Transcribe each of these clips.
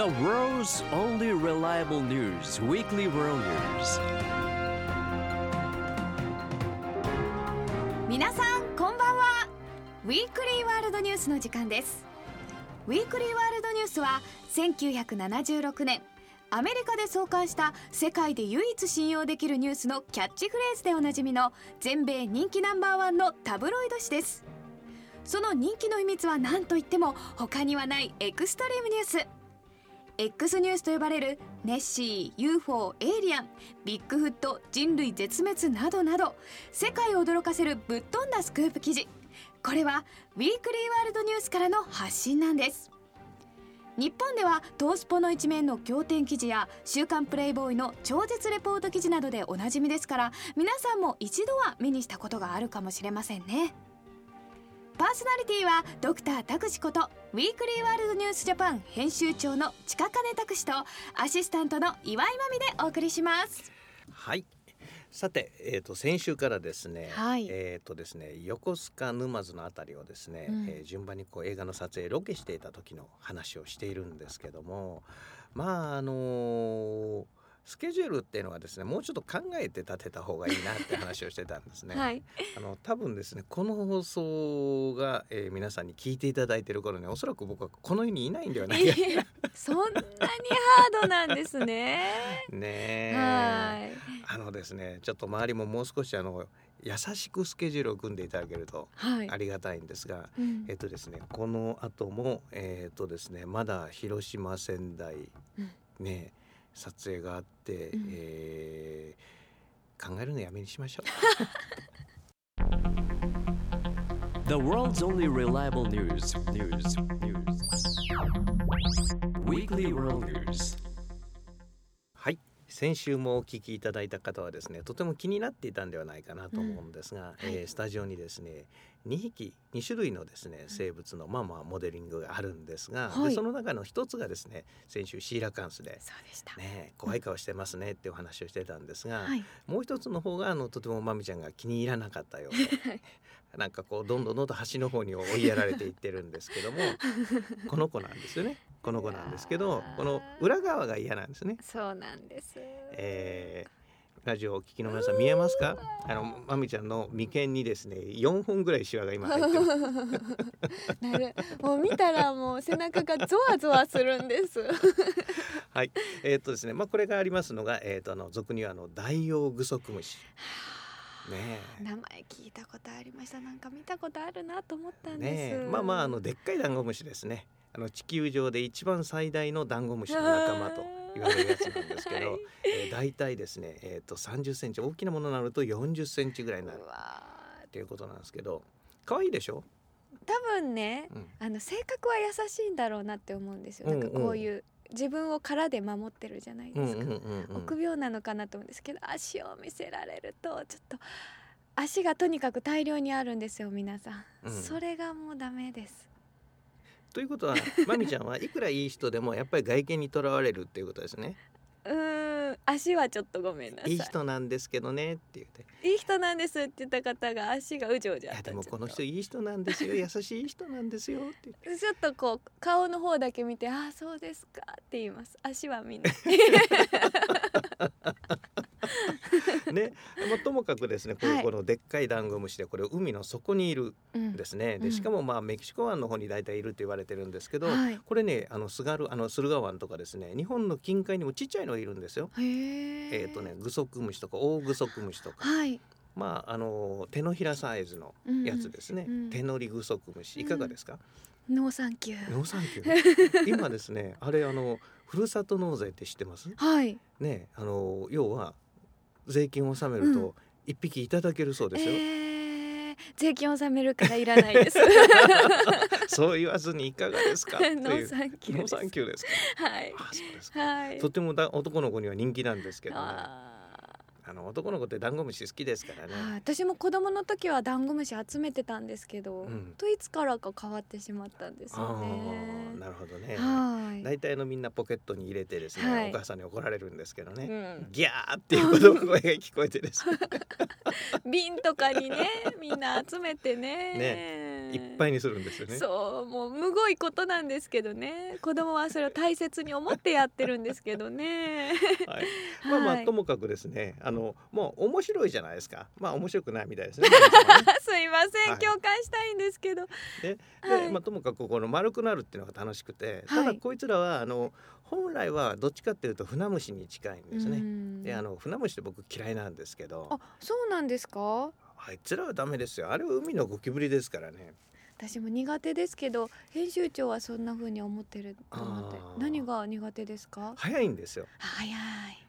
The world's only reliable news weekly world news. 皆さんこんばんは。ウィークリーワールドニュースの時間です。ウィークリーワールドニュースは1976年アメリカで創刊した世界で唯一信用できるニュースのキャッチフレーズでおなじみの全米人気ナンバーワンのタブロイド紙です。その人気の秘密は何といっても他にはないエクストリームニュース。X ニュースと呼ばれるネッシー UFO エイリアンビッグフット人類絶滅などなど世界を驚かせるぶっ飛んだスクープ記事。これはウィークリーワールドニュースからの発信なんです。日本ではトースポの一面の仰天記事や週刊プレイボーイの超絶レポート記事などでおなじみですから皆さんも一度は目にしたことがあるかもしれませんね。パーソナリティはドクタータクシことウィークリーワールドニュースジャパン編集長の近金拓司とアシスタントの岩井真美でお送りします。はい。さて、えー、と先週からですね、はい。えっ、とですね横須賀沼津のあたりをですね、うん。えー順番にこう映画の撮影ロケしていた時の話をしているんですけどもまああのースケジュールっていうのはですねもうちょっと考えて立てた方がいいなって話をしてたんですね。はい。あの多分ですねこの放送が、えー皆さんに聞いていただいている頃におそらく僕はこの世にいないんではないか。そんなにハードなんですね。ねえ。はい。あのですねちょっと周りももう少しあの優しくスケジュールを組んでいただけるとはい。ありがたいんですが、うん。えっとですねこの後もえっとですねまだ広島仙台うん。ね撮影があって、うんえー考えるのやめにしましょう。The world's only reliable news news news weekly world news はい先週もお聞きいただいた方はですねとても気になっていたんではないかなと思うんですが、えースタジオにですね2匹2種類のですね生物のまあまあモデリングがあるんですが、はい。でその中の一つがですね先週シーラカンスで。そうでした、ね、怖い顔してますねってお話をしてたんですが、はい。もう一つの方があのとてもまみちゃんが気に入らなかったようで なんかこうどんどんどんどん端の方に追いやられていってるんですけども この子なんですよねこの子なんですけどこの裏側が嫌なんですね。そうなんです。えーラジオをお聞きの皆さん見えますか？あのまみちゃんの眉間にですね4本ぐらいシワが今入ってます。なるもう見たらもう背中がゾワゾワするんです。はい。えーっとですねまあこれがありますのがえーっとあの俗にはあのダイオウグソクムシ。ねえ。名前聞いたことありました。なんか見たことあるなと思ったんです、ねえ。まあまああのでっかいダンゴムシですねあの地球上で一番最大のダンゴムシの仲間と言われるやつなんですけど、はい。えー、大体ですね、えー、と30センチ大きなものになると40センチぐらいになるっていうことなんですけど可愛いでしょ、多分ねうん。あの性格は優しいんだろうなって思うんですよ、なんかうん。うんこういう自分を殻で守ってるじゃないですか、うんうんうんうん。臆病なのかなと思うんですけど足を見せられるとちょっと足がとにかく大量にあるんですよ皆さん、うん。それがもうダメですということはまみちゃんはいくらいい人でもやっぱり外見にとらわれるっていうことですね。うーん足はちょっとごめんなさい。いい人なんですけどねって言って。いい人なんですって言った方が足がうじょうじ「いょあったやでもこの人いい人なんですよ優しい人なんですよ」って言って。とちょっとこう顔の方だけ見てああそうですかって言います。足はみんな ね、まあ、ともかくですねこういうはいこのでっかいダンゴムシでこれ海の底にいるうんですね、うん。でしかもまあメキシコ湾の方に大体いると言われてるんですけど、はい。これねあの菅原あの駿河湾とかですね日本の近海にもちっちゃいのがいるんですよ。へええっ、とねグソクムシとかオオグソクムシとか。はい。まああの手のひらサイズのやつですね、うん。うん手乗りグソクムシいかがですか、ノーサンキューノーサンキュー今ですねあれあのふるさと納税って知ってます？はい。ねあの要は税金を納めるうと一匹いただけるそうですよ、えー、税金を納めるからいらないです。そう言わずにいかがですか？ノーサンキューです。ですか？はい。あそうですか、はい。とってもだ男の子には人気なんですけどねあの男の子ってダンゴムシ好きですからね、はい。私も子供の時はダンゴムシ集めてたんですけど、うん。といつからか変わってしまったんですよああね。なるほどね。はい。大体のみんなポケットに入れてですね、はい。お母さんに怒られるんですけどね、うん、ギャーっていう子供の声が聞こえてですね。瓶とかにねみんな集めてね。ね。いっぱいにするんですよね。そうもうむごいことなんですけどね。子供はそれを大切に思ってやってるんですけどね。はい、まあまはい。あともかくですねあのもう面白いじゃないですか。まあ面白くないみたいですね。すいません、はい。共感したいんですけど。ではい。でまあ、ともかくこの丸くなるっていうのが楽しくてたはい。だこいつらはあの本来はどっちかっていうと船虫に近いんですうね。ん。であの船虫って僕嫌いなんですけど。あそうなんですか？あいつらはダメですよ。あれは海のゴキブリですからね。私も苦手ですけど編集長はそんな風に思ってると思って何が苦手ですか？早いんですよ。あ早い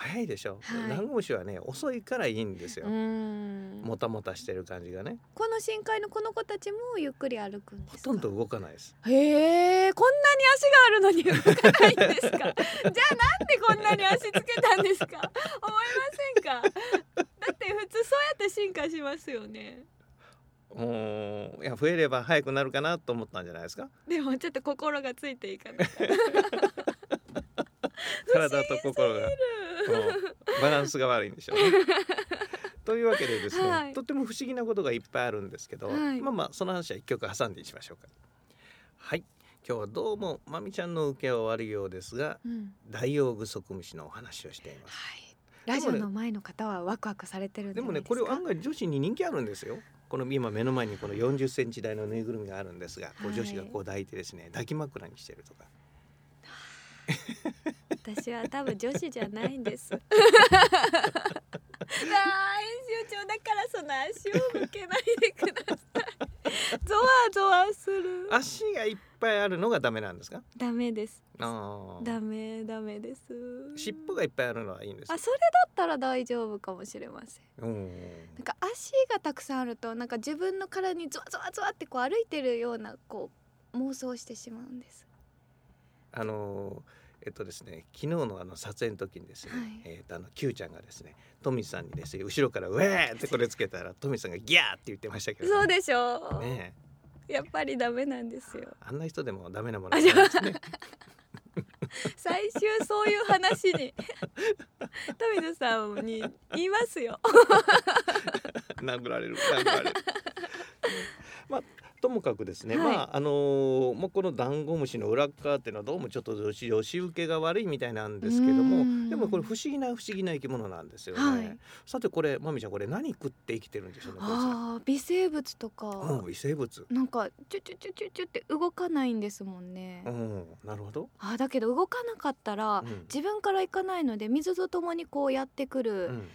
早いでしょ、はい。ダンゴムシはね遅いからいいんですよ、もたもたしてる感じがね。この深海のこの子たちもゆっくり歩くんですか？ほとんど動かないです。へえこんなに足があるのに動かないんですか？じゃあなんでこんなに足つけたんですか？思いませんか？だって普通そうやって進化しますよね。うーんいや増えれば早くなるかなと思ったんじゃないですか？でもちょっと心がついていかない。体と心が。うんバランスが悪いんでしょうね。というわけでですね、はいとっても不思議なことがいっぱいあるんですけど、はいまあまあその話は一曲挟んでしましょうか。はい今日はどうもまみちゃんの受けは悪いようですがうんダイオウグソクムシのお話をしています。はいラジオの前の方はワクワクされてるんじでもねこれ案外女子に人気あるんですよ。この今目の前にこの40センチ大のぬいぐるみがあるんですが、こうはい女子がこう抱いてですね抱き枕にしてるとか。私は多分女子じゃないんです。ああ編集長だからその足を向けないでください。ゾワゾワする。足がいっぱいあるのがダメなんですか？ダメです。ああ。ダメダメです。尻尾がいっぱいあるのはいいんですか？あそれだったら大丈夫かもしれません。うん。なんか足がたくさんあるとなんか自分の体にゾワゾワゾワってこう歩いてるようなこう妄想してしまうんです。あのえっとですね昨日のあの撮影の時にですね、はいえっとあの Q ちゃんがですねトミさんにですね後ろから「ウェー!」ってこれつけたらトミさんが「ギャー!」って言ってましたけど、そうでしょう。ねえやっぱりダメなんですよ。あんな人でもダメなものなんですね。最終そういう話に 富野さんに言いますよ。殴られる殴られる。まあともかくですね、はいまああのーもうこのダンゴムシの裏側っていうのはどうもちょっと女子女子受けが悪いみたいなんですけどうもんでもこれ不思議な不思議な生き物なんですよね。はいさてこれまみちゃんこれ何食って生きてるんでしょうね。ああ微生物とうかん、微生物。なんかチュチュチュチュチュって動かないんですもんね。うん、なるほど。あーだけど動かなかったらうん自分から行かないので水とともにこうやってくる、うん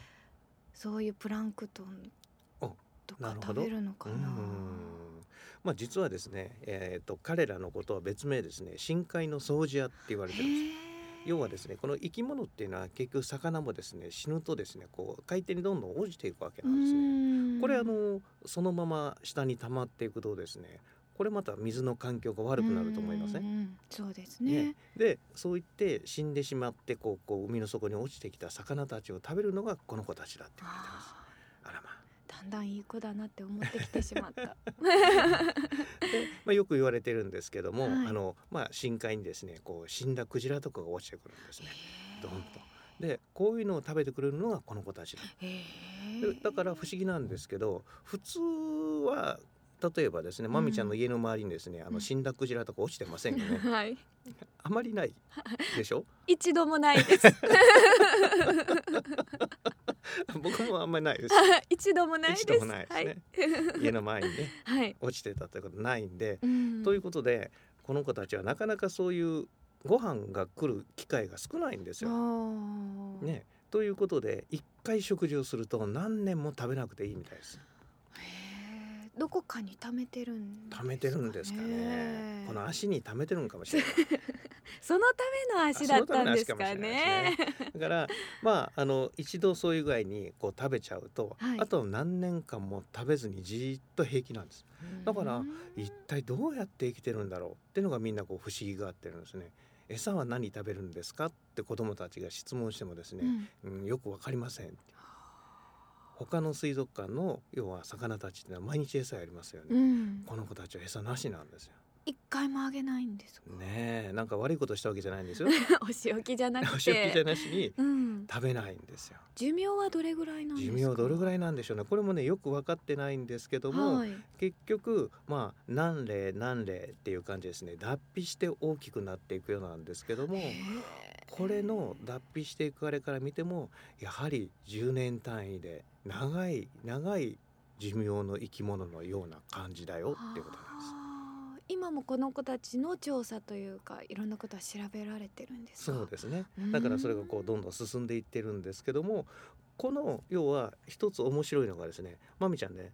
そういうプランクトンおとか食べるのかうな。んまあ実はですね、えー、と彼らのことは別名ですね深海の掃除屋って言われてるんです。要はですねこの生き物っていうのは結局魚もですね死ぬとですねこう海底にどんどん落ちていくわけうなんですね。これあのそのまま下に溜まっていくとですねこれまた水の環境が悪くなると思いません、うそうですねねでそう言って死んでしまってこうこう海の底に落ちてきた魚たちを食べるのがこの子たちだって言われてます。ああらまあーだんだんいい子だなって思ってきてしまった。で、まあ、よく言われてるんですけども、はいあのまあ、深海にですねこう死んだクジラとかが落ちてくるんですね。ドンとでこういうのを食べてくれるのがこの子たちだ。から不思議なんですけど普通は例えばですねまみちゃんの家の周りにですね、あうんの死んだクジラとか落ちてませんよね。はい。あまりないでしょ？一度もないです。僕もあんまりないです。一度もないです。一度もないですね。家の前にねはい。はい。落ちてたということないんで、うんということでこの子たちはなかなかそういうご飯が来る機会が少ないんですあよ。ーね、ということで一回食事をすると何年も食べなくていいみたいです。どこかに貯めてるんですか貯めてるんですかね。この足に貯めてるんかもしれない。そのための足だったんですかね。だから まああの一度そういう具合にこう食べちゃうと、はいあと何年間も食べずにじーっと平気なんです。だからうん一体どうやって生きてるんだろうっていうのがみんなこう不思議があってるんですね。餌は何食べるんですかって子供たちが質問してもですね、うんうん、よくわかりませんって。他の水族館の要は魚たちってのは毎日餌やりますよね。うん。この子たちは餌なしなんですよ。一回もあげないんですか？ねえなんか悪いことしたわけじゃないんですよ。お仕置きじゃなくて。お仕置きじゃなしにうん、食べないんですよ。寿命はどれぐらいなん寿か？命どれぐらいなんでしょうね。これもねよく分かってないんですけども、はい、結局まあ何例何例っていう感じですね。脱皮して大きくなっていくようなんですけどもこれの脱皮していくあれから見てもやはり10年単位で長い長い寿命の生き物のような感じだよっていうことなんです。今もこの子たちの調査というかいろんなことは調べられてるんですか？そうですね。うんだからそれがこうどんどん進んでいってるんですけどもこの要は一つ面白いのがですねまみちゃんね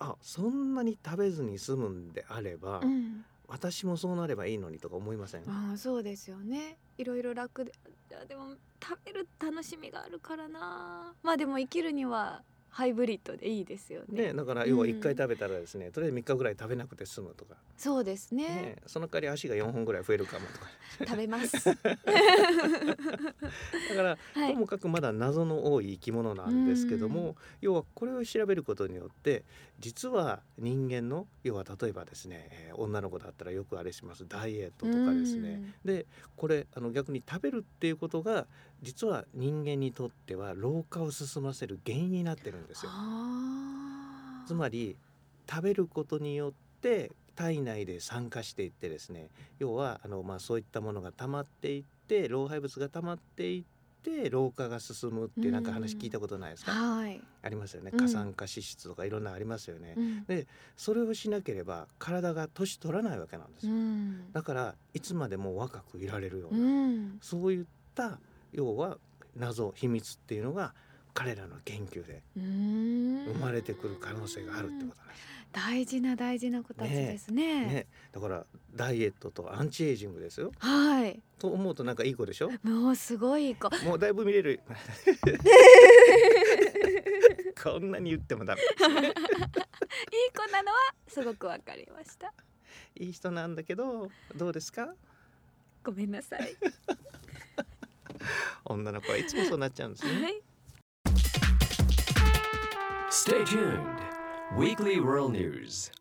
あそんなに食べずに済むんであれば、うん、私もそうなればいいのにとか思いません？ああそうですよね。いろいろ楽であでも食べる楽しみがあるからな。まあでも生きるにはハイブリッドでいいですよね。ね、だから要は1回食べたらですね、とりあえず3日ぐらい食べなくて済むとか、そうですね。ね、その代わり足が4本ぐらい増えるかもとか。食べます。だから、はい。ともかくまだ謎の多い生き物なんですけども、うん。要はこれを調べることによって実は人間の要は例えばですね、えー女の子だったらよくあれしますダイエットとかですね、でこれあの逆に食べるっていうことが実は人間にとっては老化を進ませる原因になってるんですよ。つまり食べることによって体内で酸化していってですね要はあの、まあ、そういったものが溜まっていって老廃物が溜まっていって老化が進むっていうなんか話聞いたことないですか、はい、ありますよね。うん。過酸化脂質とかいろんなありますよね、うん。それをしなければ体が年取らないわけなんですうよ、ん。だからいつまでも若くいられるよううな、ん、そういった要は謎秘密っていうのが彼らの研究で生生まれてくる可能性があるってことなんです大事な大事な子たちですねね、だからダイエットとアンチエイジングですよ。はいと思うとなんかいい子でしょ？もうすごい子もうだいぶ見れる。こんなに言ってもダメ。いい子なのはすごくわかりましたいい人なんだけどどうですか？ごめんなさい 女の子はいつもそうなっちゃうんですね。はい Stay tuned. Weekly World News.